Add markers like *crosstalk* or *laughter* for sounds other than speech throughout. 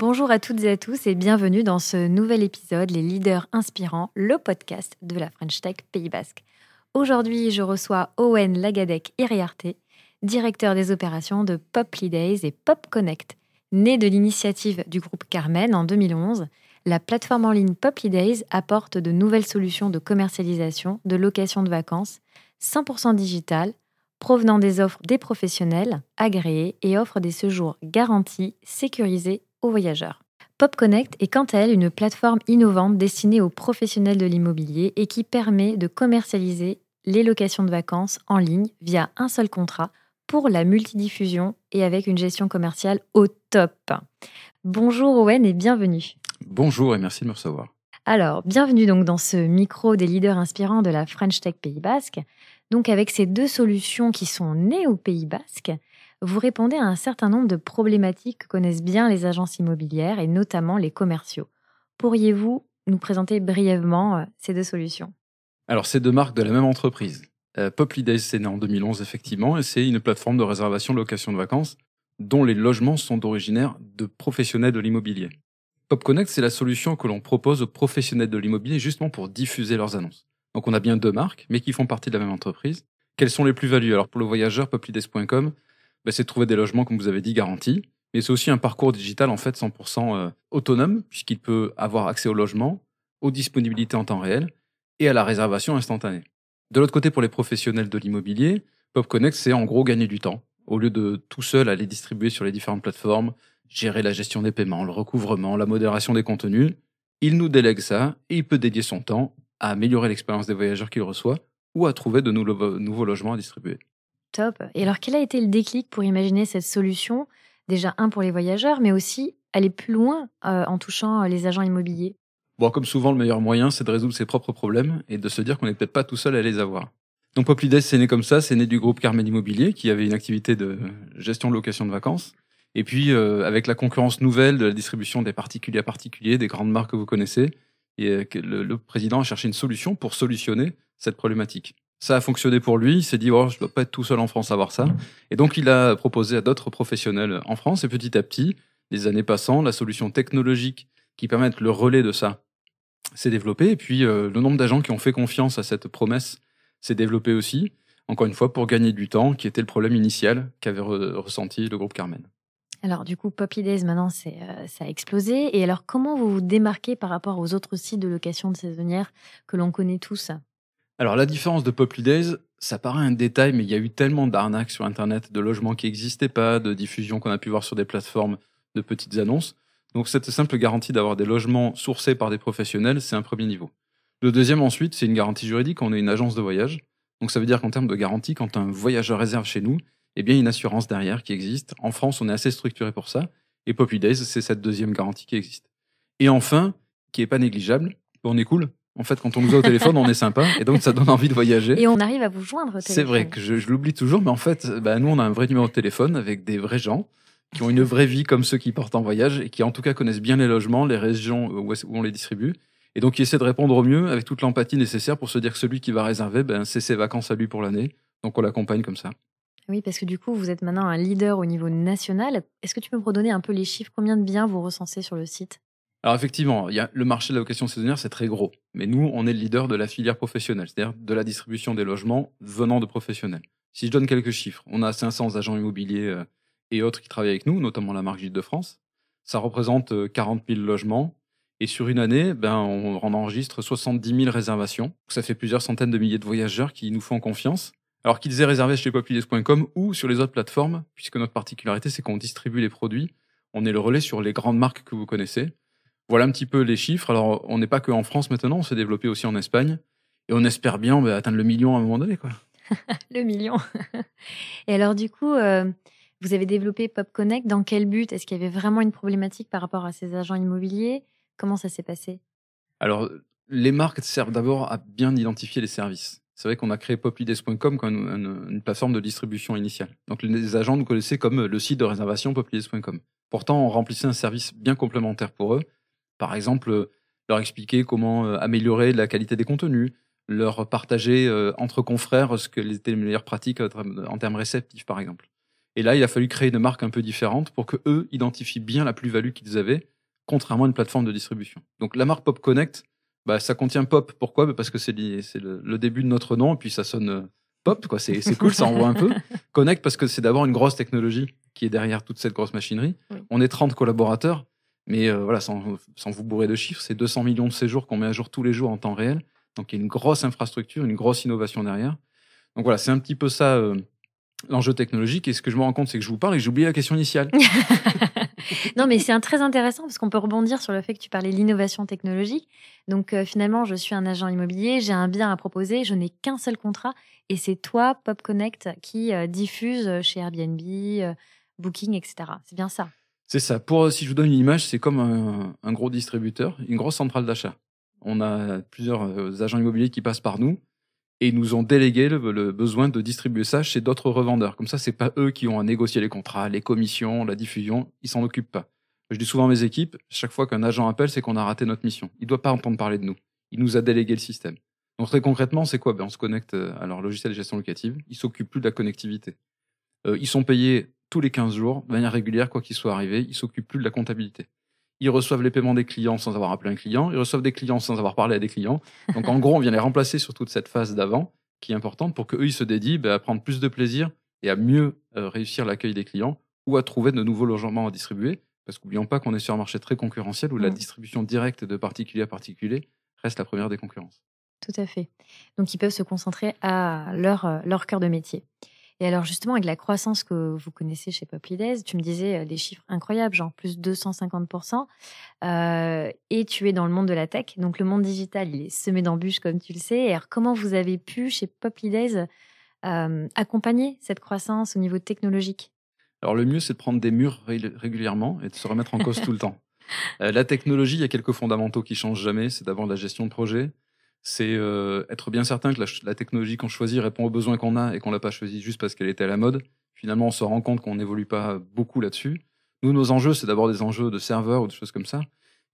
Bonjour à toutes et à tous et bienvenue dans ce nouvel épisode Les Leaders Inspirants, le podcast de la French Tech Pays Basque. Aujourd'hui, je reçois Owen Lagadec Iriarte, directeur des opérations de Pop Days et Pop Connect. Né de l'initiative du groupe Carmen en 2011, la plateforme en ligne Pop Days apporte de nouvelles solutions de commercialisation, de location de vacances, 100% digitales, provenant des offres des professionnels, agréés et offre des séjours garantis, sécurisés aux voyageurs. Pop Connect est quant à elle une plateforme innovante destinée aux professionnels de l'immobilier et qui permet de commercialiser les locations de vacances en ligne via un seul contrat pour la multidiffusion et avec une gestion commerciale au top. Bonjour Owen et bienvenue. Bonjour et merci de me recevoir. Alors, bienvenue donc dans ce micro des leaders inspirants de la French Tech Pays Basque. Donc avec ces deux solutions qui sont nées au Pays Basque, vous répondez à un certain nombre de problématiques que connaissent bien les agences immobilières et notamment les commerciaux. Pourriez-vous nous présenter brièvement euh, ces deux solutions? Alors, c'est deux marques de la même entreprise. Euh, Poply c'est en 2011, effectivement, et c'est une plateforme de réservation de location de vacances dont les logements sont originaires de professionnels de l'immobilier. PopConnect, c'est la solution que l'on propose aux professionnels de l'immobilier justement pour diffuser leurs annonces. Donc, on a bien deux marques, mais qui font partie de la même entreprise. Quelles sont les plus-values? Alors, pour le voyageur, poplydays.com, bah, c'est de trouver des logements, comme vous avez dit, garantis. Mais c'est aussi un parcours digital en fait 100% euh, autonome, puisqu'il peut avoir accès au logement, aux disponibilités en temps réel et à la réservation instantanée. De l'autre côté, pour les professionnels de l'immobilier, PopConnect, c'est en gros gagner du temps. Au lieu de tout seul aller distribuer sur les différentes plateformes, gérer la gestion des paiements, le recouvrement, la modération des contenus, il nous délègue ça et il peut dédier son temps à améliorer l'expérience des voyageurs qu'il reçoit ou à trouver de nouveaux logements à distribuer. Top. Et alors, quel a été le déclic pour imaginer cette solution? Déjà, un pour les voyageurs, mais aussi aller plus loin euh, en touchant euh, les agents immobiliers Bon, comme souvent, le meilleur moyen, c'est de résoudre ses propres problèmes et de se dire qu'on n'est peut-être pas tout seul à les avoir. Donc Poplides, c'est né comme ça, c'est né du groupe Carmen Immobilier, qui avait une activité de gestion de location de vacances. Et puis, euh, avec la concurrence nouvelle de la distribution des particuliers à particuliers, des grandes marques que vous connaissez, et, le président a cherché une solution pour solutionner cette problématique. Ça a fonctionné pour lui. Il s'est dit, oh, je ne dois pas être tout seul en France à voir ça. Et donc, il a proposé à d'autres professionnels en France. Et petit à petit, les années passant, la solution technologique qui permet le relais de ça s'est développée. Et puis, euh, le nombre d'agents qui ont fait confiance à cette promesse s'est développé aussi. Encore une fois, pour gagner du temps, qui était le problème initial qu'avait ressenti le groupe Carmen. Alors, du coup, Poppy Days, maintenant, euh, ça a explosé. Et alors, comment vous vous démarquez par rapport aux autres sites de location de saisonnières que l'on connaît tous? Alors la différence de Poply Days, ça paraît un détail, mais il y a eu tellement d'arnaques sur Internet, de logements qui n'existaient pas, de diffusion qu'on a pu voir sur des plateformes de petites annonces. Donc cette simple garantie d'avoir des logements sourcés par des professionnels, c'est un premier niveau. Le deuxième ensuite, c'est une garantie juridique, on est une agence de voyage. Donc ça veut dire qu'en termes de garantie, quand un voyageur réserve chez nous, eh bien il y a une assurance derrière qui existe. En France, on est assez structuré pour ça. Et Poply Days, c'est cette deuxième garantie qui existe. Et enfin, qui est pas négligeable, on est cool, en fait, quand on nous a au téléphone, on est sympa et donc ça donne envie de voyager. Et on arrive à vous joindre. C'est vrai que je, l'oublie toujours, mais en fait, bah, nous, on a un vrai numéro de téléphone avec des vrais gens qui ont une vraie vie comme ceux qui portent en voyage et qui, en tout cas, connaissent bien les logements, les régions où, on les distribue. Et donc, qui essaient de répondre au mieux avec toute l'empathie nécessaire pour se dire que celui qui va réserver, ben, c'est ses vacances à lui pour l'année. Donc, on l'accompagne comme ça. Oui, parce que du coup, vous êtes maintenant un leader au niveau national. Est-ce que tu peux me redonner un peu les chiffres? Combien de biens vous recensez sur le site? Alors effectivement, y a le marché de la location saisonnière, c'est très gros. Mais nous, on est le leader de la filière professionnelle, c'est-à-dire de la distribution des logements venant de professionnels. Si je donne quelques chiffres, on a 500 agents immobiliers euh, et autres qui travaillent avec nous, notamment la marque Gilles de France. Ça représente 40 euh, 000 logements Et sur une année, ben, on, enregistre 70 000 réservations. Ça fait plusieurs centaines de milliers de voyageurs qui nous font confiance. Alors qu'ils aient réservé chez populis.com ou sur les autres plateformes, puisque notre particularité, c'est qu'on distribue les produits. On est le relais sur les grandes marques que vous connaissez. Voilà un petit peu les chiffres. Alors, on n'est pas que en France maintenant, on s'est développé aussi en Espagne. Et on espère bien ben, atteindre le million à un moment donné. Quoi. *laughs* le million. *laughs* et alors, du coup, euh, vous avez développé Pop Connect. Dans quel but? Est-ce qu'il y avait vraiment une problématique par rapport à ces agents immobiliers? Comment ça s'est passé? Alors, les marques servent d'abord à bien identifier les services. C'est vrai qu'on a créé poplides.com comme une, plateforme de distribution initiale. Donc, les agents nous connaissaient comme le site de réservation poplides.com. Pourtant, on remplissait un service bien complémentaire pour eux. Par exemple, leur expliquer comment euh, améliorer la qualité des contenus, leur partager euh, entre confrères ce que étaient les meilleures pratiques en termes réceptifs, par exemple. Et là, il a fallu créer une marque un peu différente pour que eux identifient bien la plus-value qu'ils avaient contrairement à une plateforme de distribution. Donc la marque Pop Connect, bah, ça contient Pop. Pourquoi? Bah, Parce que c'est le, début de notre nom, et puis ça sonne euh, Pop, quoi. C'est cool, ça envoie un peu. *laughs* Connect, parce que c'est d'abord une grosse technologie qui est derrière toute cette grosse machinerie. On est 30 collaborateurs, mais euh, voilà, sans, vous bourrer de chiffres, c'est 200 millions de séjours qu'on met à jour tous les jours en temps réel. Donc il y a une grosse infrastructure, une grosse innovation derrière. Donc voilà, c'est un petit peu ça euh, l'enjeu technologique. Et ce que je me rends compte, c'est que je vous parle et j'ai oublié la question initiale. *laughs* *laughs* non, mais c'est très intéressant parce qu'on peut rebondir sur le fait que tu parlais de l'innovation technologique. Donc euh, finalement, je suis un agent immobilier, j'ai un bien à proposer, je n'ai qu'un seul contrat et c'est toi, Pop Connect, qui diffuse chez Airbnb, Booking, etc. C'est bien ça? C'est ça. Pour si je vous donne une image, c'est comme un, gros distributeur, une grosse centrale d'achat. On a plusieurs agents immobiliers qui passent par nous et ils nous ont délégué le, besoin de distribuer ça chez d'autres revendeurs. Comme ça, c'est pas eux qui ont à négocier les contrats, les commissions, la diffusion, ils s'en occupent pas. Je dis souvent à mes équipes, chaque fois qu'un agent appelle, c'est qu'on a raté notre mission. Il doit pas entendre parler de nous. Il nous a délégué le système. Donc très concrètement, c'est quoi? Ben, On se connecte euh, à leur logiciel de gestion locative. Ils s'occupent plus de la connectivité. Euh, ils sont payés tous les 15 jours, de manière régulière, quoi qu'il soit arrivé. Ils s'occupent plus de la comptabilité ils reçoivent les paiements des clients sans avoir appelé un client, ils reçoivent des clients sans avoir parlé à des clients. Donc en gros, on vient les remplacer sur toute cette phase d'avant qui est importante pour qu'eux, ils se dédient bah, à prendre plus de plaisir et à mieux euh, réussir l'accueil des clients ou à trouver de nouveaux logements à distribuer. Parce qu'oublions pas qu'on est sur un marché très concurrentiel où la mmh. distribution directe de particulier à particulier reste la première des concurrences. Tout à fait. Donc ils peuvent se concentrer à leur, euh, leur cœur de métier. Et alors justement, avec la croissance que vous connaissez chez Poplides, tu me disais des euh, chiffres incroyables, genre plus 250%, euh, et tu es dans le monde de la tech, donc le monde digital, il est semé d'embûches, comme tu le sais. Alors comment vous avez pu, chez Poplides, euh, accompagner cette croissance au niveau technologique? Alors le mieux, c'est de prendre des murs régulièrement et de se remettre en cause tout le temps. la technologie, il y a quelques fondamentaux qui changent jamais. C'est d'abord la gestion de projet, c'est euh, être bien certain que la, technologie qu'on choisit répond aux besoins qu'on a et qu'on l'a pas choisie juste parce qu'elle était à la mode. Finalement, on se rend compte qu'on n'évolue pas beaucoup là-dessus. Nous, nos enjeux, c'est d'abord des enjeux de serveurs ou de choses comme ça.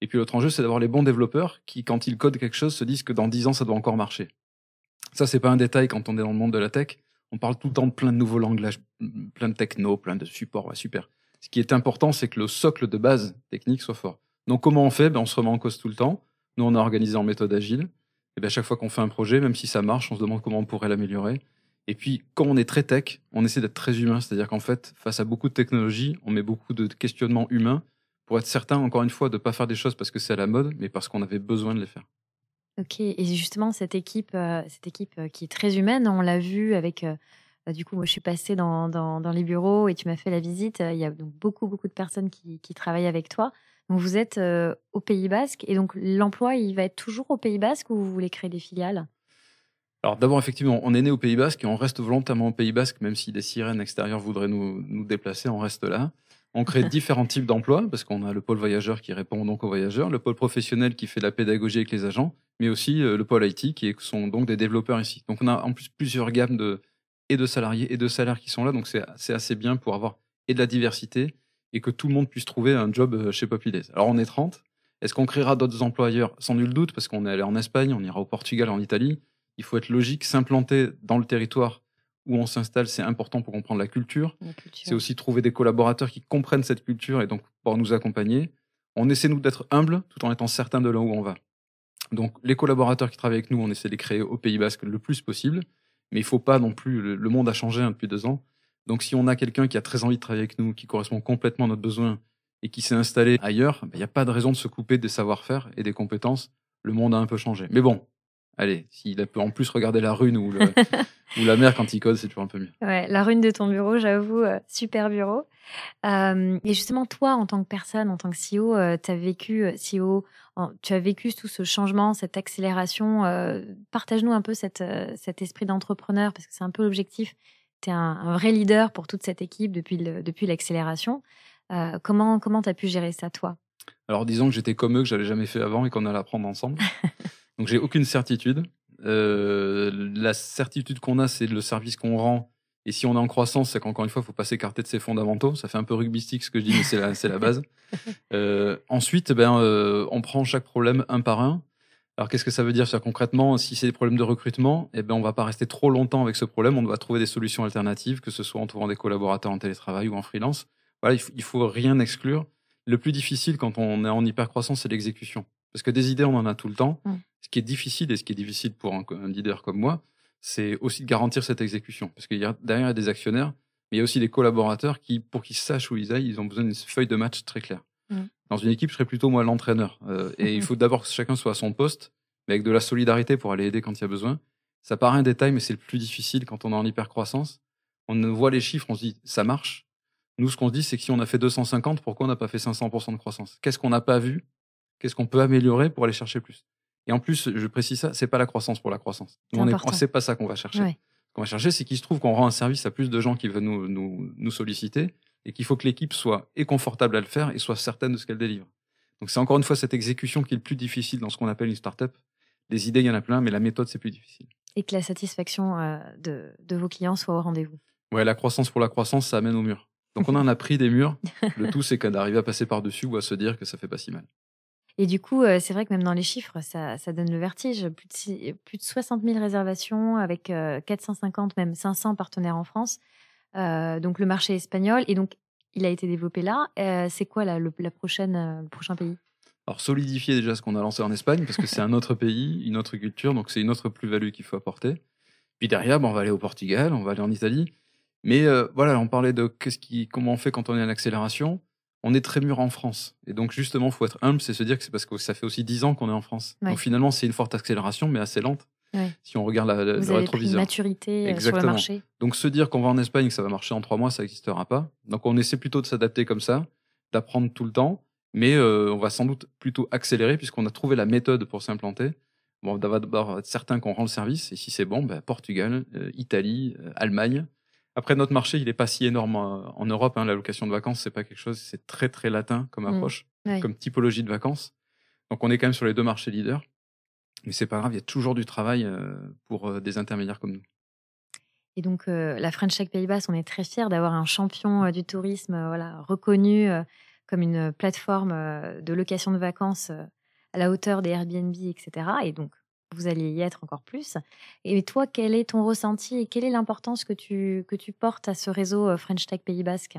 Et puis l'autre enjeu, c'est d'avoir les bons développeurs qui, quand ils codent quelque chose, se disent que dans 10 ans, ça doit encore marcher. Ça, c'est pas un détail quand on est dans le monde de la tech. On parle tout le temps de plein de nouveaux langages, plein de techno, plein de supports. Super. Ce qui est important, c'est que le socle de base technique soit fort. Donc, comment on fait? Ben, On se remet en cause tout le temps. Nous, on a organisé en méthode agile et bien à chaque fois qu'on fait un projet, même si ça marche, on se demande comment on pourrait l'améliorer. Et puis, quand on est très tech, on essaie d'être très humain. C'est-à-dire qu'en fait, face à beaucoup de technologies, on met beaucoup de questionnements humains pour être certain, encore une fois, de ne pas faire des choses parce que c'est à la mode, mais parce qu'on avait besoin de les faire. Ok, et justement, cette équipe, euh, cette équipe euh, qui est très humaine, on l'a vu avec. Euh, bah, du coup, moi, je suis passée dans, dans, les bureaux et tu m'as fait la visite. Il y a donc beaucoup, beaucoup de personnes qui travaillent avec toi. Donc vous êtes euh, au Pays Basque et donc l'emploi, il va être toujours au Pays Basque ou vous voulez créer des filiales? Alors d'abord, effectivement, on est né au Pays Basque et on reste volontairement au Pays Basque, même si des sirènes extérieures voudraient nous, nous déplacer, on reste là. On crée différents types d'emplois, parce qu'on a le pôle voyageur qui répond donc aux voyageurs, le pôle professionnel qui fait la pédagogie avec les agents, mais aussi euh, le pôle IT qui sont donc des développeurs ici. Donc on a en plus plusieurs gammes de, et de salariés et de salaires qui sont là, donc c'est assez bien pour avoir et de la diversité et que tout le monde puisse trouver un job euh, chez Poplides. Alors on est 30. Est-ce qu'on créera d'autres emplois ailleurs Sans nul doute, parce qu'on est allé en Espagne, on ira au Portugal, en Italie. Il faut être logique, s'implanter dans le territoire où on s'installe, c'est important pour comprendre la culture. C'est aussi trouver des collaborateurs qui comprennent cette culture et donc pour nous accompagner. On essaie, nous, d'être humbles tout en étant certains de là où on va. Donc, les collaborateurs qui travaillent avec nous, on essaie de les créer au Pays Basque le plus possible. Mais il ne faut pas non plus, le, monde a changé hein, depuis deux ans. Donc si on a quelqu'un qui a très envie de travailler avec nous, qui correspond complètement à notre besoin, et qui s'est installé ailleurs, bah, il n'y a pas de raison de se couper des savoir-faire et des compétences. Le monde a un peu changé. Mais bon, allez, s'il peut en plus regarder la rune ou, *laughs* ou la mer quand il code, c'est toujours un peu mieux. Ouais, la rune de ton bureau, j'avoue, euh, super bureau. Euh, et justement, toi, en tant que personne, en tant que CEO, euh, tu as vécu, CEO, tu as vécu tout ce changement, cette accélération. Partage-nous un peu cette, cet esprit d'entrepreneur, parce que c'est un peu l'objectif. Un, vrai leader pour toute cette équipe depuis, depuis l'accélération. comment comment tu as pu gérer ça, toi? Alors, disons que j'étais comme eux, que j'avais jamais fait avant et qu'on allait apprendre ensemble. *laughs* Donc, j'ai aucune certitude. la certitude qu'on a, c'est le service qu'on rend et si on est en croissance, c'est qu'encore une fois, il faut pas s'écarter de ses fondamentaux. Ça fait un peu rugbystique ce que je dis, mais c'est la, la base. *laughs* Euh, ensuite, ben, euh, on prend chaque problème un par un. Alors, qu'est-ce que ça veut dire? Concrètement, si c'est des problèmes de recrutement, eh ben, on va pas rester trop longtemps avec ce problème. On doit trouver des solutions alternatives, que ce soit en trouvant des collaborateurs en télétravail ou en freelance. Voilà, il faut, il faut rien exclure. Le plus difficile quand on est en hyper-croissance, c'est l'exécution. Parce que des idées, on en a tout le temps. Mm. Ce qui est difficile, et ce qui est difficile pour un, un leader comme moi, c'est aussi de garantir cette exécution. Parce qu'il y a derrière il y a des actionnaires, mais il y a aussi des collaborateurs qui, pour qu'ils sachent où ils aillent, ils ont besoin d'une feuille de match très claire. Mmh. Dans une équipe, je serais plutôt moi l'entraîneur. Euh, et il faut d'abord que chacun soit à son poste, mais avec de la solidarité pour aller aider quand il y a besoin. Ça paraît un détail, mais c'est le plus difficile quand on est en hyper-croissance. On voit les chiffres, on se dit, ça marche. Nous, ce qu'on se dit, c'est que si on a fait 250, pourquoi on n'a pas fait 500% de croissance? Qu'est-ce qu'on n'a pas vu? Qu'est-ce qu'on peut améliorer pour aller chercher plus? Et en plus, je précise ça, c'est pas la croissance pour la croissance. on est, c'est pas ça qu'on va chercher. Ce qu'on va chercher, c'est qu'il se trouve qu'on rend un service à plus de gens qui veulent nous, nous, nous solliciter et qu'il faut que l'équipe soit et confortable à le faire et soit certaine de ce qu'elle délivre. Donc c'est encore une fois cette exécution qui est le plus difficile dans ce qu'on appelle une startup. Les idées, il y en a plein, mais la méthode, c'est plus difficile. Et que la satisfaction euh, de, de vos clients soit au rendez-vous. Ouais, la croissance pour la croissance, ça amène au mur. Donc on en a *laughs* pris des murs. Le tout, c'est *laughs* d'arriver à passer par-dessus ou à se dire que ça fait pas si mal. Et du coup, c'est vrai que même dans les chiffres, ça, donne le vertige. Plus de, plus de 60 000 réservations avec 450, même 500 partenaires en France. Donc le marché espagnol. Et donc, il a été développé là. c'est quoi le, la prochaine, prochain pays? Alors solidifier déjà ce qu'on a lancé en Espagne parce que c'est un autre pays, une autre culture, donc c'est une autre plus-value qu'il faut apporter. Puis derrière, on va aller au Portugal, on va aller en Italie. Mais voilà, on parlait de qu'est-ce qui, comment on fait quand on est en accélération on est très mûr en France. Et donc, justement, faut être humble, c'est se dire que c'est parce que ça fait aussi dix ans qu'on est en France. Donc, finalement, c'est une forte accélération, mais assez lente. Si on regarde la, Vous le rétroviseur. Une maturité euh, sur le marché. Donc, se dire qu'on va en Espagne, que ça va marcher en trois mois, ça n'existera pas. Donc, on essaie plutôt de s'adapter comme ça, d'apprendre tout le temps. Mais euh, on va sans doute plutôt accélérer puisqu'on a trouvé la méthode pour s'implanter. Bon, on va d'abord être certain qu'on rend le service. Et si c'est bon, ben, Portugal, euh, Italie, Allemagne. Après, notre marché, il n'est pas si énorme en Europe. Hein, la location de vacances, c'est pas quelque chose, c'est très très latin comme mmh. approche, comme typologie de vacances. Donc, on est quand même sur les deux marchés leaders. Mais c'est pas grave, il y a toujours du travail euh, pour euh, des intermédiaires comme nous. Et donc, euh, la French Tech Pays Bas, on est très fiers d'avoir un champion du tourisme voilà, reconnu comme une plateforme de location de vacances à la hauteur des Airbnb, etc. Et donc, vous alliez y être encore plus. Et toi, quel est ton ressenti et quelle est l'importance que tu, que tu portes à ce réseau French Tech Pays Basque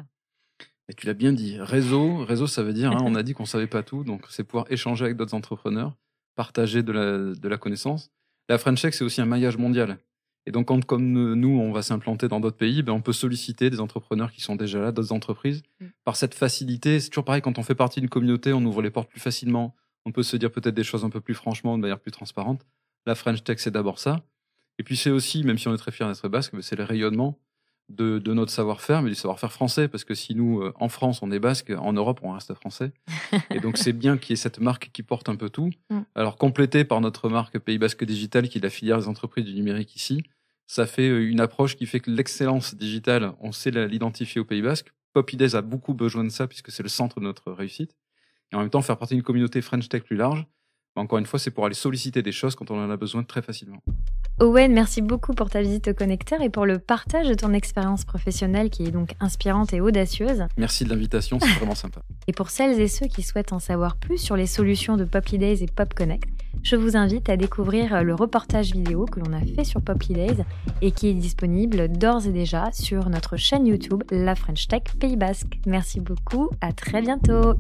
et tu l'as bien dit, réseau, réseau ça veut dire, hein, on *laughs* a dit qu'on savait pas tout, donc c'est pouvoir échanger avec d'autres entrepreneurs, partager de la, de la connaissance. La French Tech, c'est aussi un maillage mondial. Et donc, quand comme nous, on va s'implanter dans d'autres pays, ben, on peut solliciter des entrepreneurs qui sont déjà là, d'autres entreprises. Mm. Par cette facilité, c'est toujours pareil, quand on fait partie d'une communauté, on ouvre les portes plus facilement, on peut se dire peut-être des choses un peu plus franchement, de manière plus transparente. La French Tech, c'est d'abord ça. Et puis c'est aussi, même si on est très fier d'être basque, c'est le rayonnement de, notre savoir-faire, mais du savoir-faire français, parce que si nous, euh, en France, on est basque, en Europe, on reste français. *laughs* Et donc c'est bien qu'il y ait cette marque qui porte un peu tout. Mm. Alors complété par notre marque Pays Basque Digital, qui est la filière des entreprises du numérique ici, ça fait euh, une approche qui fait que l'excellence digitale, on sait l'identifier au Pays Basque. Popides a beaucoup besoin de ça, puisque c'est le centre de notre réussite et en même temps faire partie d'une communauté French Tech plus large. Mais encore une fois, c'est pour aller solliciter des choses quand on en a besoin très facilement. Owen, merci beaucoup pour ta visite au connecteur et pour le partage de ton expérience professionnelle qui est donc inspirante et audacieuse. Merci de l'invitation, c'est vraiment sympa. *laughs* Et pour celles et ceux qui souhaitent en savoir plus sur les solutions de Poply Days et Pop Connect, je vous invite à découvrir le reportage vidéo que l'on a fait sur Poply Days et qui est disponible d'ores et déjà sur notre chaîne YouTube La French Tech Pays Basque. Merci beaucoup, à très bientôt.